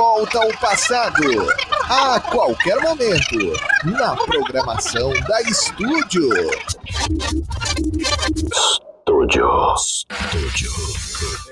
volta ao passado. A qualquer momento. Na programação da Estúdio. Estúdio. Estúdio.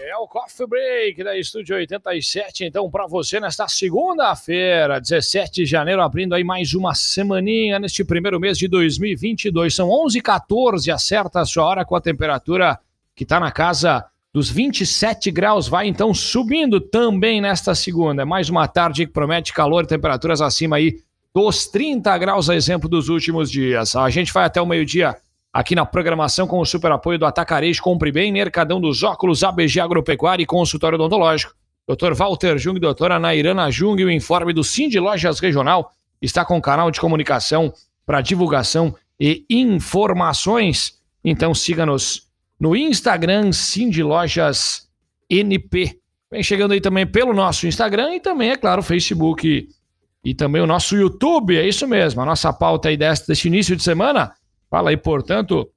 É o Coffee Break da Estúdio 87, então, para você nesta segunda-feira, 17 de janeiro, abrindo aí mais uma semaninha neste primeiro mês de 2022. São 11h14, acerta a sua hora com a temperatura que está na casa dos 27 graus, vai então subindo também nesta segunda. Mais uma tarde que promete calor, temperaturas acima aí dos 30 graus, a exemplo dos últimos dias. A gente vai até o meio-dia aqui na programação com o super apoio do Atacarejo, Compre Bem, Mercadão dos Óculos, ABG Agropecuária e Consultório Odontológico. Dr. Walter Jung, doutora Nairana Jung, o informe do Cindy Lojas Regional está com canal de comunicação para divulgação e informações. Então siga-nos no Instagram Cindy Lojas NP. Vem chegando aí também pelo nosso Instagram e também, é claro, Facebook e, também o nosso YouTube. É isso mesmo. A nossa pauta aí deste, deste início de semana fala aí, portanto,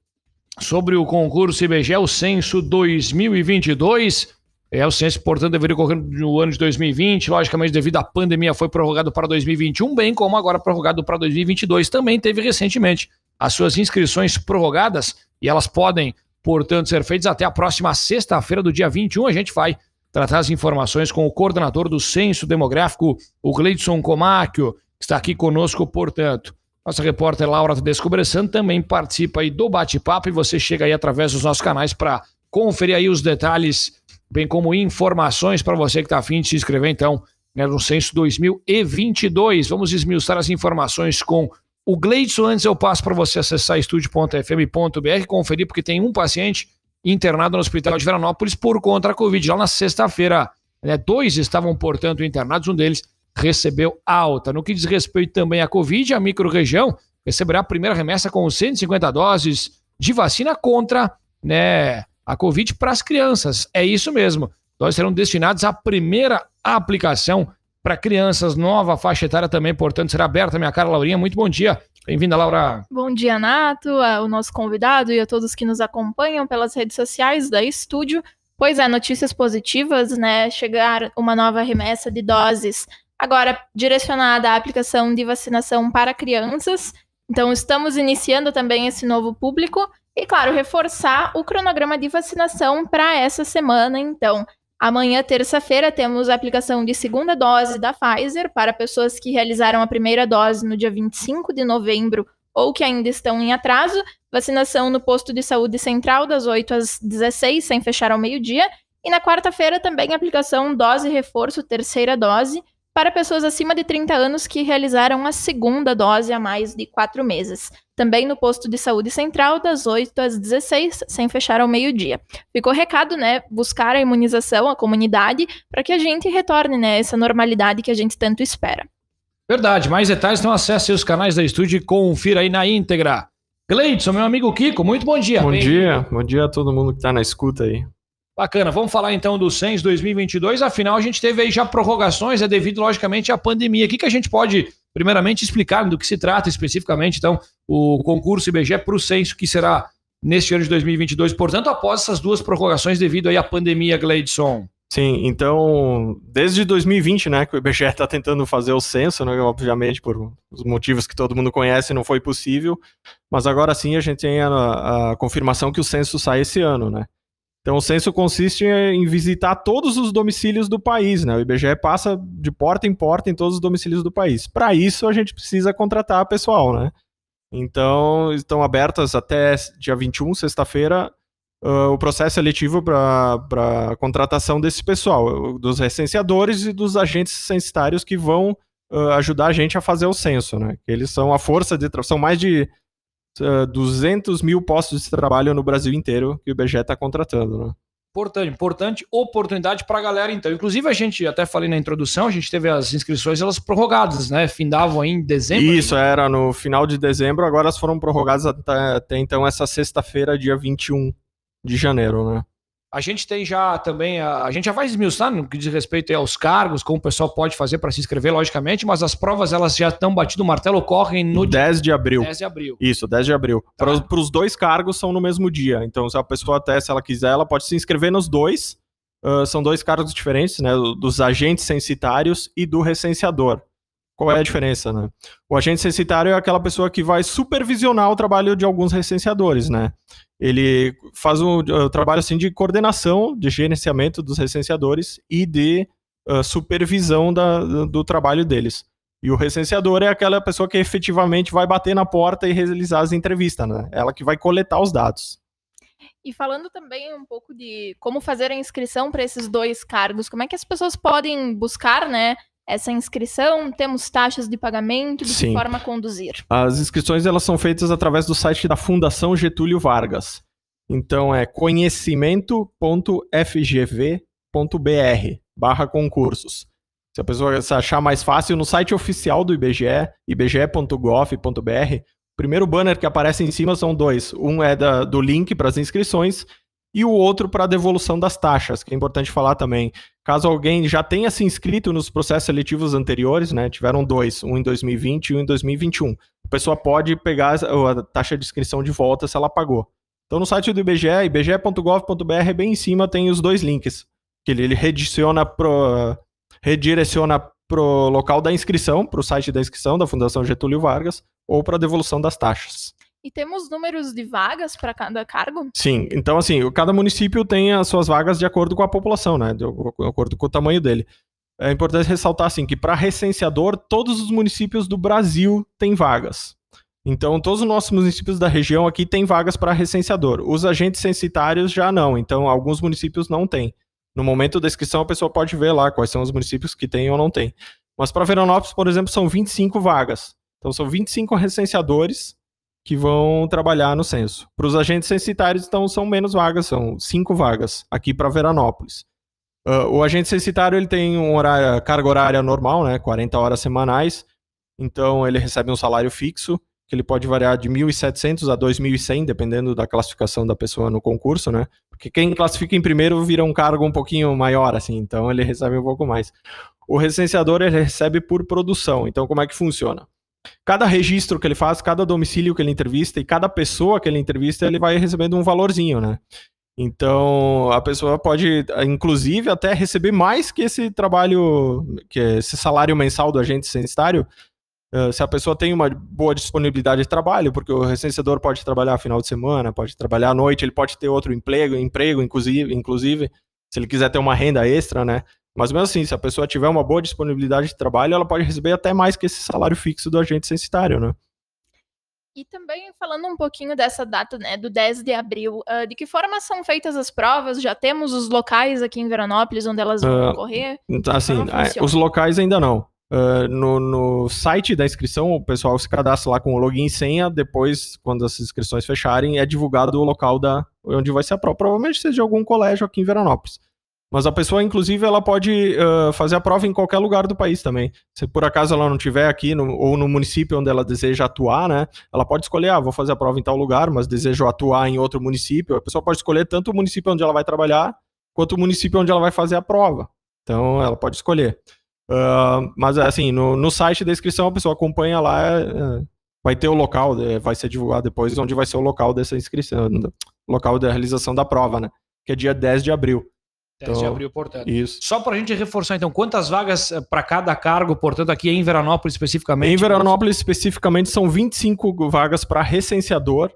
sobre o concurso IBGE, o censo 2022. É, o censo, portanto, deveria ocorrer no ano de 2020. Logicamente, devido à pandemia, foi prorrogado para 2021, bem como agora prorrogado para 2022. Também teve recentemente as suas inscrições prorrogadas e elas podem portanto, ser feitos até a próxima sexta-feira do dia 21. A gente vai tratar as informações com o coordenador do Censo Demográfico, o Gleidson Comacchio, que está aqui conosco, portanto. Nossa repórter Laura Tedesco Bressan também participa aí do bate-papo e você chega aí através dos nossos canais para conferir aí os detalhes, bem como informações para você que está afim de se inscrever, então, né, no Censo 2022. Vamos esmiuçar as informações com o Gleidson, antes eu passo para você acessar estúdio.fm.br conferir, porque tem um paciente internado no Hospital de Veranópolis por conta da Covid. Já na sexta-feira, né, dois estavam, portanto, internados, um deles recebeu alta. No que diz respeito também à Covid, a microrregião receberá a primeira remessa com 150 doses de vacina contra né, a Covid para as crianças. É isso mesmo. Doses serão destinados à primeira aplicação para crianças, nova faixa etária também, portanto, será aberta. Minha cara Laurinha, muito bom dia. Bem-vinda, Laura. Bom dia, Nato, o nosso convidado e a todos que nos acompanham pelas redes sociais da Estúdio. Pois é, notícias positivas, né? Chegar uma nova remessa de doses, agora direcionada à aplicação de vacinação para crianças. Então, estamos iniciando também esse novo público. E, claro, reforçar o cronograma de vacinação para essa semana. Então, Amanhã, terça-feira, temos a aplicação de segunda dose da Pfizer para pessoas que realizaram a primeira dose no dia 25 de novembro ou que ainda estão em atraso. Vacinação no posto de saúde central das 8 às 16, sem fechar ao meio-dia. E na quarta-feira também aplicação dose reforço, terceira dose, para pessoas acima de 30 anos que realizaram a segunda dose há mais de quatro meses. Também no posto de saúde central, das 8 às 16, sem fechar ao meio-dia. Ficou recado, né? Buscar a imunização, a comunidade, para que a gente retorne, né? Essa normalidade que a gente tanto espera. Verdade, mais detalhes, então acesse os canais da estúdio e confira aí na íntegra. Gleidson, meu amigo Kiko, muito bom dia. Bom Bem... dia, bom dia a todo mundo que está na escuta aí. Bacana, vamos falar então do SENS 2022. Afinal, a gente teve aí já prorrogações, é devido, logicamente, à pandemia. O que, que a gente pode, primeiramente, explicar do que se trata especificamente, então, o concurso IBGE para o censo que será neste ano de 2022, portanto, após essas duas prorrogações devido aí à pandemia, Gleidson? Sim, então, desde 2020, né, que o IBGE está tentando fazer o censo, né, obviamente, por os motivos que todo mundo conhece, não foi possível, mas agora sim a gente tem a, a confirmação que o censo sai esse ano, né. Então, o censo consiste em visitar todos os domicílios do país, né? O IBGE passa de porta em porta em todos os domicílios do país. Para isso, a gente precisa contratar pessoal, né? Então, estão abertas até dia 21, sexta-feira, uh, o processo seletivo para contratação desse pessoal, dos recenseadores e dos agentes censitários que vão uh, ajudar a gente a fazer o censo, né? Eles são a força de... São mais de uh, 200 mil postos de trabalho no Brasil inteiro que o IBGE está contratando, né? Importante, importante oportunidade para a galera, então. Inclusive, a gente até falei na introdução, a gente teve as inscrições elas prorrogadas, né? Findavam aí em dezembro. Isso, era no final de dezembro, agora elas foram prorrogadas até, até então essa sexta-feira, dia 21 de janeiro, né? A gente tem já também, a, a gente já vai esmiuçar no que diz respeito aos cargos, como o pessoal pode fazer para se inscrever, logicamente, mas as provas elas já estão batido o martelo, ocorrem no 10 de abril. 10 de abril. Isso, 10 de abril. Tá. Para os dois cargos são no mesmo dia. Então, se a pessoa até, se ela quiser, ela pode se inscrever nos dois uh, são dois cargos diferentes, né? Dos agentes censitários e do recenseador. Qual é a diferença, né? O agente censitário é aquela pessoa que vai supervisionar o trabalho de alguns recenseadores, né? Ele faz um, um trabalho assim de coordenação, de gerenciamento dos recenseadores e de uh, supervisão da, do, do trabalho deles. E o recenseador é aquela pessoa que efetivamente vai bater na porta e realizar as entrevistas, né? Ela que vai coletar os dados. E falando também um pouco de como fazer a inscrição para esses dois cargos, como é que as pessoas podem buscar, né, essa inscrição? Temos taxas de pagamento, de Sim. que forma conduzir? As inscrições elas são feitas através do site da Fundação Getúlio Vargas. Então é conhecimento.fgv.br barra concursos. Se a pessoa se achar mais fácil, no site oficial do IBGE, ibge.gov.br, o primeiro banner que aparece em cima são dois. Um é da, do link para as inscrições e o outro para a devolução das taxas, que é importante falar também. Caso alguém já tenha se inscrito nos processos seletivos anteriores, né, tiveram dois, um em 2020 e um em 2021, a pessoa pode pegar a taxa de inscrição de volta se ela pagou. Então no site do IBGE, ibge.gov.br, bem em cima tem os dois links, que ele, redireciona pro, redireciona local da inscrição, para o site da inscrição da Fundação Getúlio Vargas, ou para a devolução das taxas. E temos números de vagas para cada cargo? Sim, então assim, cada município tem as suas vagas de acordo com a população, né? De acordo com o tamanho dele. É importante ressaltar assim que para recenseador, todos os municípios do Brasil têm vagas. Então, todos os nossos municípios da região aqui têm vagas para recenseador. Os agentes censitários já não, então alguns municípios não têm. No momento da inscrição, a pessoa pode ver lá quais são os municípios que têm ou não têm. Mas para Veranópolis, por exemplo, são 25 vagas. Então, são 25 recenseadores que vão trabalhar no censo. Para os agentes censitários, então, são menos vagas, são cinco vagas aqui para Veranópolis. Uh, o agente censitário ele tem um horário, carga horária normal, né, 40 horas semanais, então ele recebe um salário fixo, que ele pode variar de 1.700 a 2.100, dependendo da classificação da pessoa no concurso, né, porque quem classifica em primeiro vira um cargo um pouquinho maior, assim, então ele recebe um pouco mais. O recenseador ele recebe por produção, então como é que funciona? Cada registro que ele faz, cada domicílio que ele entrevista e cada pessoa que ele entrevista, ele vai recebendo um valorzinho, né? Então, a pessoa pode, inclusive, até receber mais que esse trabalho, que esse salário mensal do agente censitário, se a pessoa tem uma boa disponibilidade de trabalho, porque o recenseador pode trabalhar final de semana, pode trabalhar à noite, ele pode ter outro emprego, emprego inclusive, inclusive, se ele quiser ter uma renda extra, né? Mas mesmo assim, se a pessoa tiver uma boa disponibilidade de trabalho, ela pode receber até mais que esse salário fixo do agente censitário, né? E também falando um pouquinho dessa data, né, do 10 de abril, uh, de que forma são feitas as provas? Já temos os locais aqui em Veranópolis onde elas vão uh, ocorrer? Assim, os locais ainda não. Uh, no, no, site da inscrição, o pessoal se cadastra lá com o login e senha. Depois, quando as inscrições fecharem, é divulgado o local da, onde vai ser a prova. Provavelmente seja de algum colégio aqui em Veranópolis. Mas a pessoa, inclusive, ela pode uh, fazer a prova em qualquer lugar do país também. Se por acaso ela não estiver aqui no, ou no município onde ela deseja atuar, né? Ela pode escolher, ah, vou fazer a prova em tal lugar, mas desejo atuar em outro município. A pessoa pode escolher tanto o município onde ela vai trabalhar, quanto o município onde ela vai fazer a prova. Então, ela pode escolher. Uh, mas, assim, no, no, site da inscrição, a pessoa acompanha lá, uh, vai ter o local, vai ser divulgado depois onde vai ser o local dessa inscrição, local da realização da prova, né? Que é dia 10 de abril. 10 então, portanto. Isso. Só para a gente reforçar, então, quantas vagas para cada cargo, portanto, aqui em Veranópolis especificamente? Em Veranópolis especificamente são 25 vagas para recenseador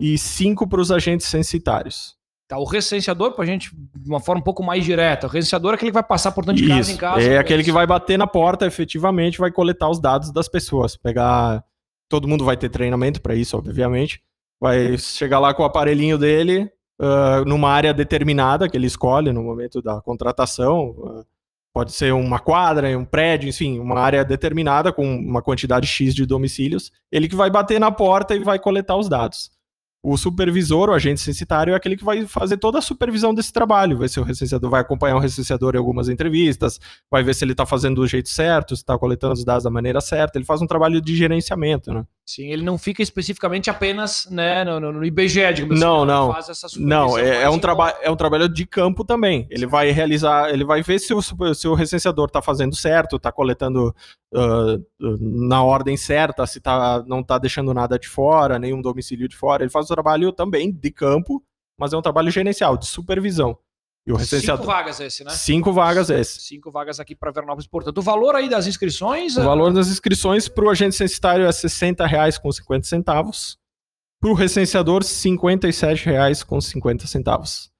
e 5 para os agentes censitários. Tá, o recenseador, para a gente, de uma forma um pouco mais direta, o recenseador é aquele que vai passar, portanto, de casa Isso, em casa. É aquele que vai bater na porta, efetivamente, vai coletar os dados das pessoas, pegar... Todo mundo vai ter treinamento para isso, obviamente. Vai chegar lá com o aparelhinho dele, uh, numa área determinada que ele escolhe no momento da contratação. Uh, pode ser uma quadra, um prédio, enfim, uma área determinada com uma quantidade X de domicílios. Ele que vai bater na porta e vai coletar os dados. O supervisor, o agente censitário, é aquele que vai fazer toda a supervisão desse trabalho. Vai ser o recenseador, vai acompanhar o recenseador em algumas entrevistas, vai ver se ele está fazendo do jeito certo, se está coletando os dados da maneira certa. Ele faz um trabalho de gerenciamento, né? Sim, ele não fica especificamente apenas né, no, no IBGE, digamos não, assim, não. faz essa Não, é, é um trabalho é um trabalho de campo também. Ele vai realizar, ele vai ver se o, se o recenseador está fazendo certo, está coletando uh, na ordem certa, se tá, não está deixando nada de fora, nenhum domicílio de fora. Ele faz o trabalho também de campo, mas é um trabalho gerencial, de supervisão. E o Cinco recenseador. vagas esse, né? Cinco vagas esse. Cinco vagas aqui para Veranópolis. Portanto, o valor aí das inscrições... O valor das inscrições para o agente censitário é R$ 60,50. Para o recenseador, R$ 57,50.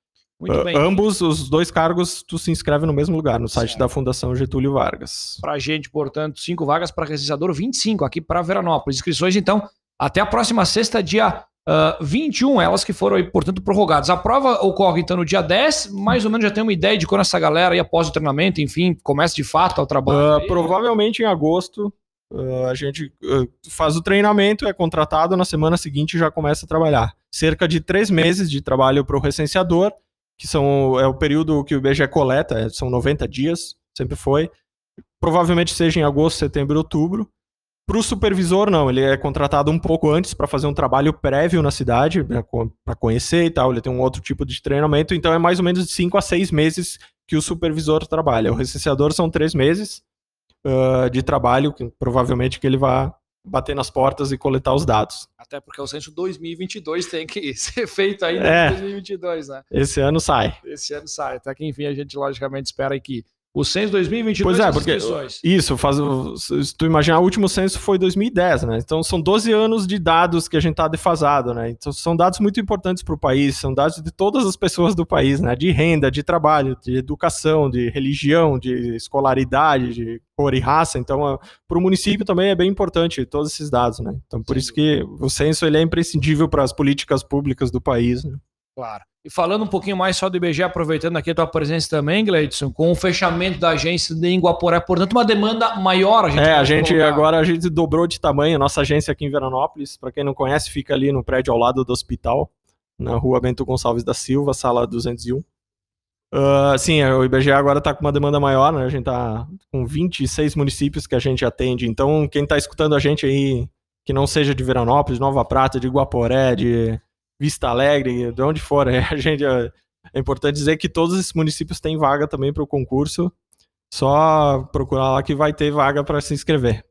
Muito bem. Ambos, os dois cargos, tu se inscreve no mesmo lugar, no site Certo. da Fundação Getúlio Vargas. Pra gente, portanto, cinco vagas para recenseador, 25 aqui para Veranópolis. Inscrições, então, até a próxima sexta, dia ah, 21, elas que foram portanto, prorrogadas. A prova ocorre, então, no dia 10, mais ou menos já tem uma ideia de quando essa galera aí, após o treinamento, enfim, começa de fato ao trabalho. Ah, aí. provavelmente em agosto ah, a gente ah, faz o treinamento, é contratado, na semana seguinte já começa a trabalhar. Cerca de três meses de trabalho para o recenseador, que são, é o período que o IBGE coleta, é, são 90 dias, sempre foi. Provavelmente seja em agosto, setembro, outubro. Para o supervisor, não, ele é contratado um pouco antes para fazer um trabalho prévio na cidade, para conhecer e tal, ele tem um outro tipo de treinamento, então é mais ou menos de 5 a 6 meses que o supervisor trabalha. O recenseador são três meses ah, de trabalho, que provavelmente que ele vai bater nas portas e coletar os dados. Até porque o censo 2022 tem que ser feito ainda É. em 2022, né? Esse ano sai. Esse ano sai. Até que, enfim, a gente logicamente espera aí que o censo 2022 Pois é, porque isso, faz, se tu imaginar, o último censo foi 2010, né? Então são 12 anos de dados que a gente tá defasado, né? Então são dados muito importantes para o país, são dados de todas as pessoas do país, né? De renda, de trabalho, de educação, de religião, de escolaridade, de cor e raça. Então, para o município também é bem importante todos esses dados, né? Então por Sem isso que o censo ele é imprescindível para as políticas públicas do país. Né? Claro. E falando um pouquinho mais só do IBGE, aproveitando aqui a tua presença também, Gleidson, com o fechamento da agência de Guaporé, portanto, uma demanda maior. A gente É, a gente colocar. agora a gente dobrou de tamanho. Nossa agência aqui em Veranópolis, para quem não conhece, fica ali no prédio ao lado do hospital, na rua Bento Gonçalves da Silva, sala 201. Ah, sim, o IBGE agora está com uma demanda maior, né? A gente está com 26 municípios que a gente atende. Então, quem está escutando a gente aí, que não seja de Veranópolis, Nova Prata, de Guaporé, de Vista Alegre, de onde for, a gente, é é importante dizer que todos esses municípios têm vaga também para o concurso. Só procurar lá que vai ter vaga para se inscrever.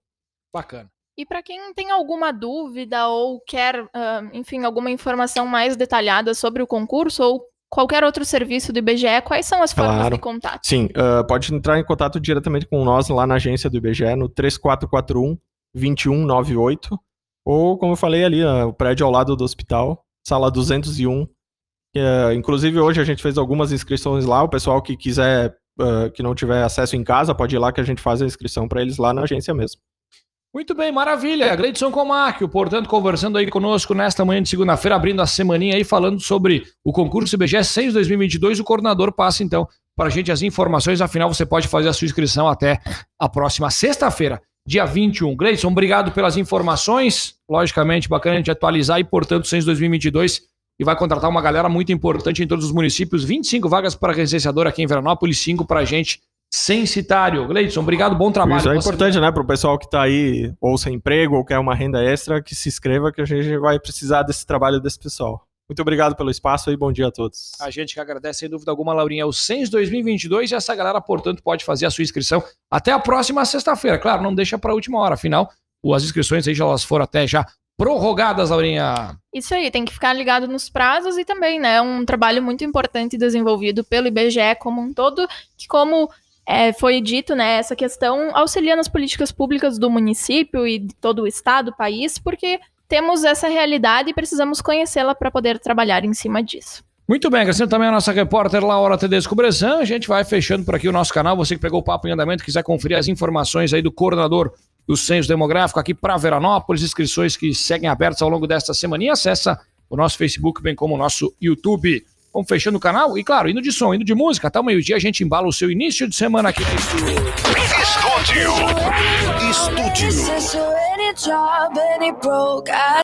Bacana. E para quem tem alguma dúvida ou quer, ah, enfim, alguma informação mais detalhada sobre o concurso ou qualquer outro serviço do IBGE, quais são as formas Claro. de contato? Sim, ah, pode entrar em contato diretamente com nós lá na agência do IBGE no 3441 2198 ou, como eu falei ali, ah, o prédio ao lado do hospital, sala 201. que, ah, inclusive, hoje a gente fez algumas inscrições lá. O pessoal que quiser, ah, que não tiver acesso em casa, pode ir lá que a gente faz a inscrição para eles lá na agência mesmo. Muito bem, maravilha. Gleidson Comáquio, portanto, conversando aí conosco nesta manhã de segunda-feira, abrindo a semaninha aí, falando sobre o concurso IBGE 6 2022. O coordenador passa, então, para a gente as informações. Afinal, você pode fazer a sua inscrição até a próxima sexta-feira, dia 21. Gleidson, obrigado pelas informações. Logicamente, bacana a gente atualizar e, portanto, 6 2022 e vai contratar uma galera muito importante em todos os municípios. 25 vagas para recenseador aqui em Veranópolis, 5 para a gente censitário. Gleidson, obrigado, bom trabalho. Isso é importante, né, para o pessoal que está aí ou sem emprego ou quer uma renda extra, que se inscreva, que a gente vai precisar desse trabalho desse pessoal. Muito obrigado pelo espaço e bom dia a todos. A gente que agradece, sem dúvida alguma, Laurinha, o Sens 2022 e essa galera, portanto, pode fazer a sua inscrição até a próxima sexta-feira. Claro, não deixa para a última hora, afinal, as inscrições aí já elas foram até já prorrogadas, Laurinha. Isso aí, tem que ficar ligado nos prazos e também, né, um trabalho muito importante desenvolvido pelo IBGE como um todo, que como é, foi dito, né, essa questão auxilia nas políticas públicas do município e de todo o estado, país, porque temos essa realidade e precisamos conhecê-la para poder trabalhar em cima disso. Muito bem, agradecendo também a nossa repórter Laura Tedesco Bressan. A gente vai fechando por aqui o nosso canal. Você que pegou o papo em andamento, quiser conferir as informações aí do coordenador do Censo Demográfico aqui para Veranópolis, inscrições que seguem abertas ao longo desta semana. E acessa o nosso Facebook, bem como o nosso YouTube. Vamos fechando o canal e, claro, indo de som, indo de música. Até o meio-dia a gente embala o seu início de semana aqui no estúdio. Estúdio. a job and it broke. I